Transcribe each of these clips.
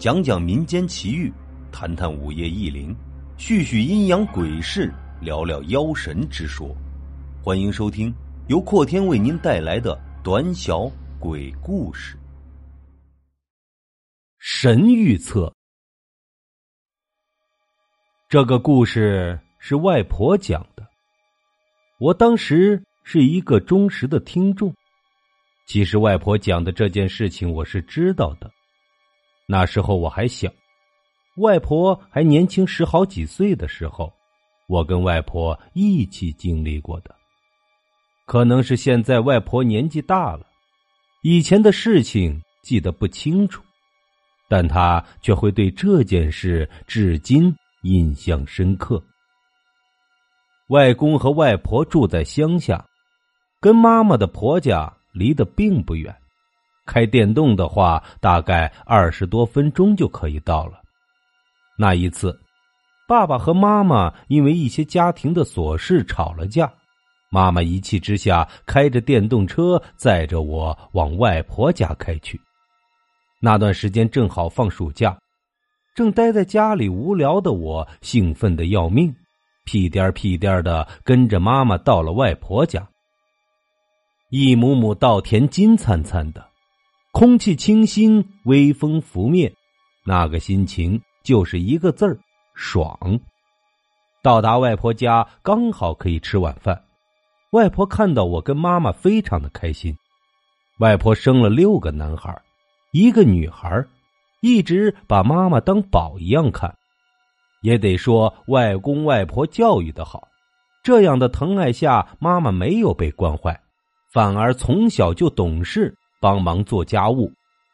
讲讲民间奇遇，谈谈午夜异灵，叙叙阴阳鬼事，聊聊妖神之说。欢迎收听由阔天为您带来的短小鬼故事。神预测，这个故事是外婆讲的，我当时是一个忠实的听众。其实外婆讲的这件事情我是知道的，那时候我还小，外婆还年轻十好几岁的时候，我跟外婆一起经历过的。可能是现在外婆年纪大了，以前的事情记得不清楚，但她却会对这件事至今印象深刻。外公和外婆住在乡下，跟妈妈的婆家。离得并不远，开电动的话，大概二十多分钟就可以到了。那一次，爸爸和妈妈因为一些家庭的琐事吵了架，妈妈一气之下开着电动车载着我往外婆家开去。那段时间正好放暑假，正待在家里无聊的我兴奋的要命，屁颠屁颠的跟着妈妈到了外婆家。一亩亩稻田金灿灿的，空气清新，微风拂面，那个心情就是一个字儿爽。到达外婆家，刚好可以吃晚饭。外婆看到我跟妈妈，非常的开心。外婆生了六个男孩，一个女孩，一直把妈妈当宝一样看。也得说外公外婆教育的好，这样的疼爱下，妈妈没有被惯坏。反而从小就懂事，帮忙做家务，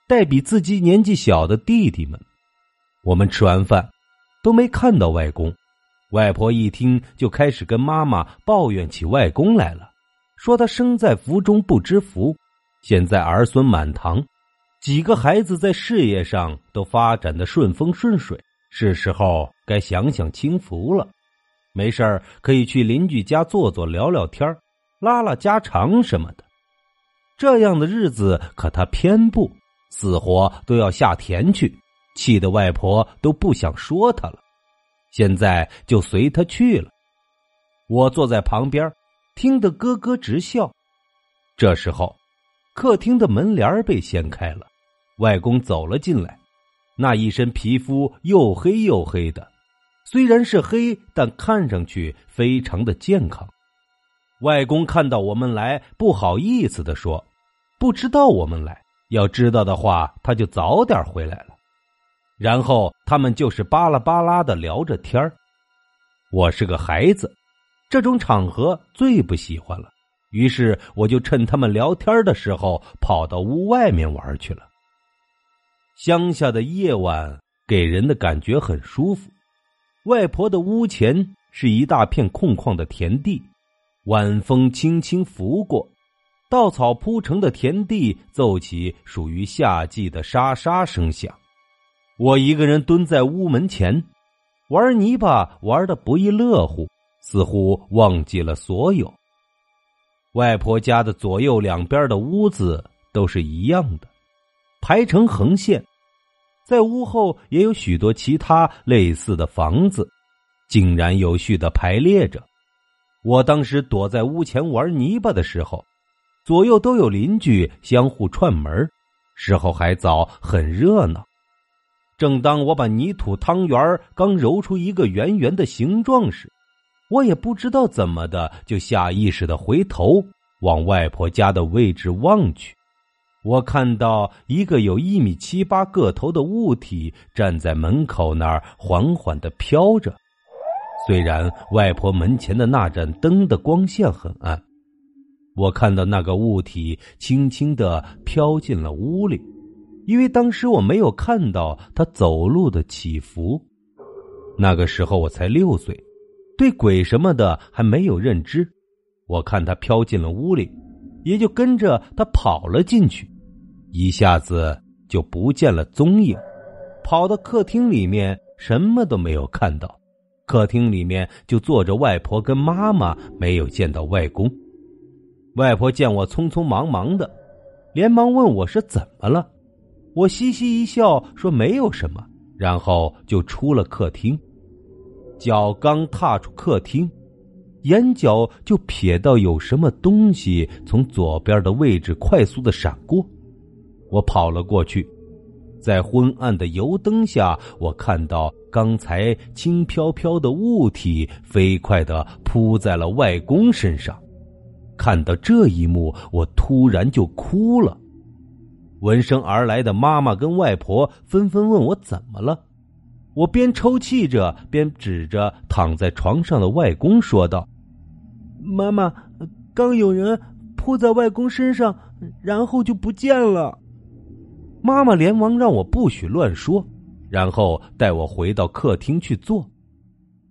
带比自己年纪小的弟弟们。我们吃完饭，都没看到外公。外婆一听，就开始跟妈妈抱怨起外公来了，说他生在福中不知福，现在儿孙满堂，几个孩子在事业上都发展的顺风顺水，是时候该享享清福了。没事儿可以去邻居家坐坐，聊聊天。拉拉家常什么的，这样的日子可他偏不，死活都要下田去，气得外婆都不想说他了。现在就随他去了。我坐在旁边，听得咯咯直笑。这时候，客厅的门帘被掀开了，外公走了进来，那一身皮肤又黑又黑的，虽然是黑，但看上去非常的健康。外公看到我们来，不好意思的说：“不知道我们来，要知道的话，他就早点回来了。”然后他们就是巴拉巴拉的聊着天儿。我是个孩子，这种场合最不喜欢了。于是我就趁他们聊天的时候，跑到屋外面玩去了。乡下的夜晚给人的感觉很舒服。外婆的屋前是一大片空旷的田地。晚风轻轻拂过，稻草铺成的田地奏起属于夏季的沙沙声响。我一个人蹲在屋门前，玩泥巴玩的不亦乐乎，似乎忘记了所有。外婆家的左右两边的屋子都是一样的，排成横线，在屋后也有许多其他类似的房子，井然有序的排列着。我当时躲在屋前玩泥巴的时候，左右都有邻居相互串门，时候还早，很热闹。正当我把泥土汤圆刚揉出一个圆圆的形状时，我也不知道怎么的，就下意识的回头往外婆家的位置望去。我看到一个有一米七八个头的物体站在门口那儿，缓缓的飘着。虽然外婆门前的那盏灯的光线很暗，我看到那个物体轻轻的飘进了屋里，因为当时我没有看到他走路的起伏。那个时候我才六岁，对鬼什么的还没有认知。我看他飘进了屋里，也就跟着他跑了进去，一下子就不见了踪影。跑到客厅里面，什么都没有看到。客厅里面就坐着外婆跟妈妈，没有见到外公。外婆见我匆匆忙忙的，连忙问我是怎么了。我嘻嘻一笑，说没有什么，然后就出了客厅。脚刚踏出客厅，眼角就瞥到有什么东西从左边的位置快速的闪过。我跑了过去，在昏暗的油灯下，我看到刚才轻飘飘的物体飞快的扑在了外公身上。看到这一幕，我突然就哭了。闻声而来的妈妈跟外婆纷纷问我怎么了。我边抽泣着，边指着躺在床上的外公说道：“妈妈，刚有人扑在外公身上，然后就不见了。”妈妈连忙让我不许乱说，然后带我回到客厅去坐。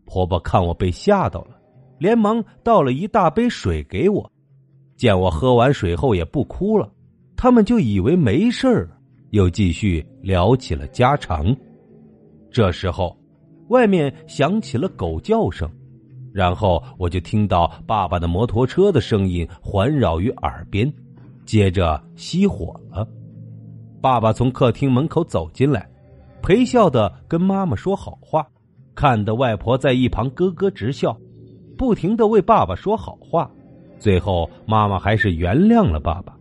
婆婆看我被吓到了，连忙倒了一大杯水给我。见我喝完水后也不哭了，他们就以为没事儿，又继续聊起了家常。这时候，外面响起了狗叫声，然后我就听到爸爸的摩托车的声音环绕于耳边，接着熄火了。爸爸从客厅门口走进来，陪笑的跟妈妈说好话，看得外婆在一旁咯咯直笑，不停的为爸爸说好话。最后，妈妈还是原谅了爸爸。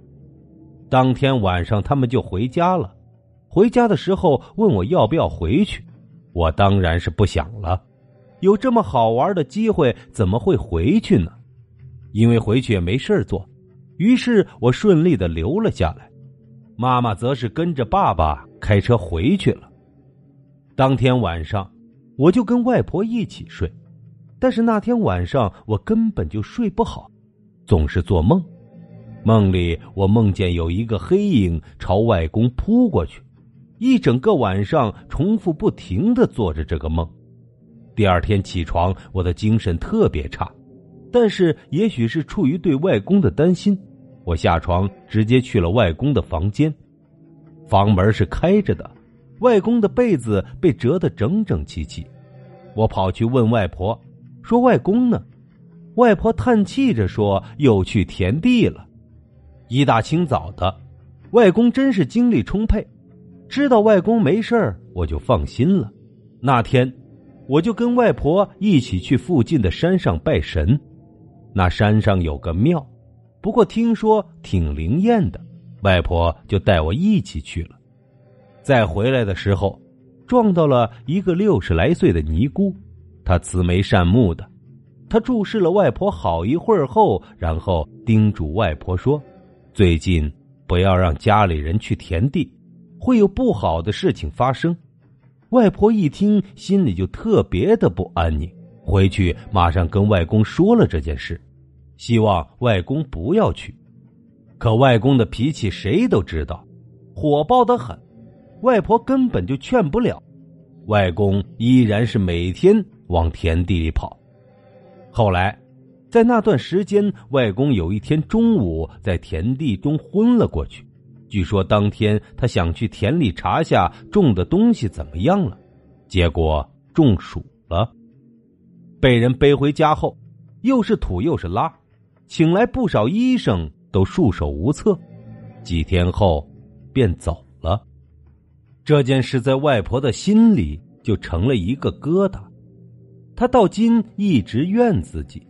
当天晚上，他们就回家了。回家的时候，问我要不要回去。我当然是不想了，有这么好玩的机会，怎么会回去呢？因为回去也没事做，于是我顺利的留了下来。妈妈则是跟着爸爸开车回去了。当天晚上，我就跟外婆一起睡，但是那天晚上我根本就睡不好，总是做梦。梦里我梦见有一个黑影朝外公扑过去。一整个晚上重复不停的做着这个梦，第二天起床，我的精神特别差，但是也许是出于对外公的担心，我下床直接去了外公的房间，房门是开着的，外公的被子被折得整整齐齐，我跑去问外婆，说外公呢？外婆叹气着说又去田地了，一大清早的，外公真是精力充沛。知道外公没事儿，我就放心了。那天，我就跟外婆一起去附近的山上拜神。那山上有个庙，不过听说挺灵验的，外婆就带我一起去了。再回来的时候，撞到了一个六十来岁的尼姑，她慈眉善目的，她注视了外婆好一会儿后，然后叮嘱外婆说：“最近不要让家里人去田地。”会有不好的事情发生，外婆一听心里就特别的不安宁，回去马上跟外公说了这件事，希望外公不要去。可外公的脾气谁都知道，火爆的很，外婆根本就劝不了，外公依然是每天往田地里跑。后来，在那段时间，外公有一天中午在田地中昏了过去。据说当天他想去田里查下种的东西怎么样了，结果中暑了，被人背回家后，又是吐又是拉，请来不少医生都束手无策，几天后便走了。这件事在外婆的心里就成了一个疙瘩，她到今一直怨自己，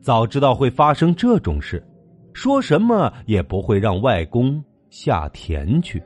早知道会发生这种事，说什么也不会让外公。下田去。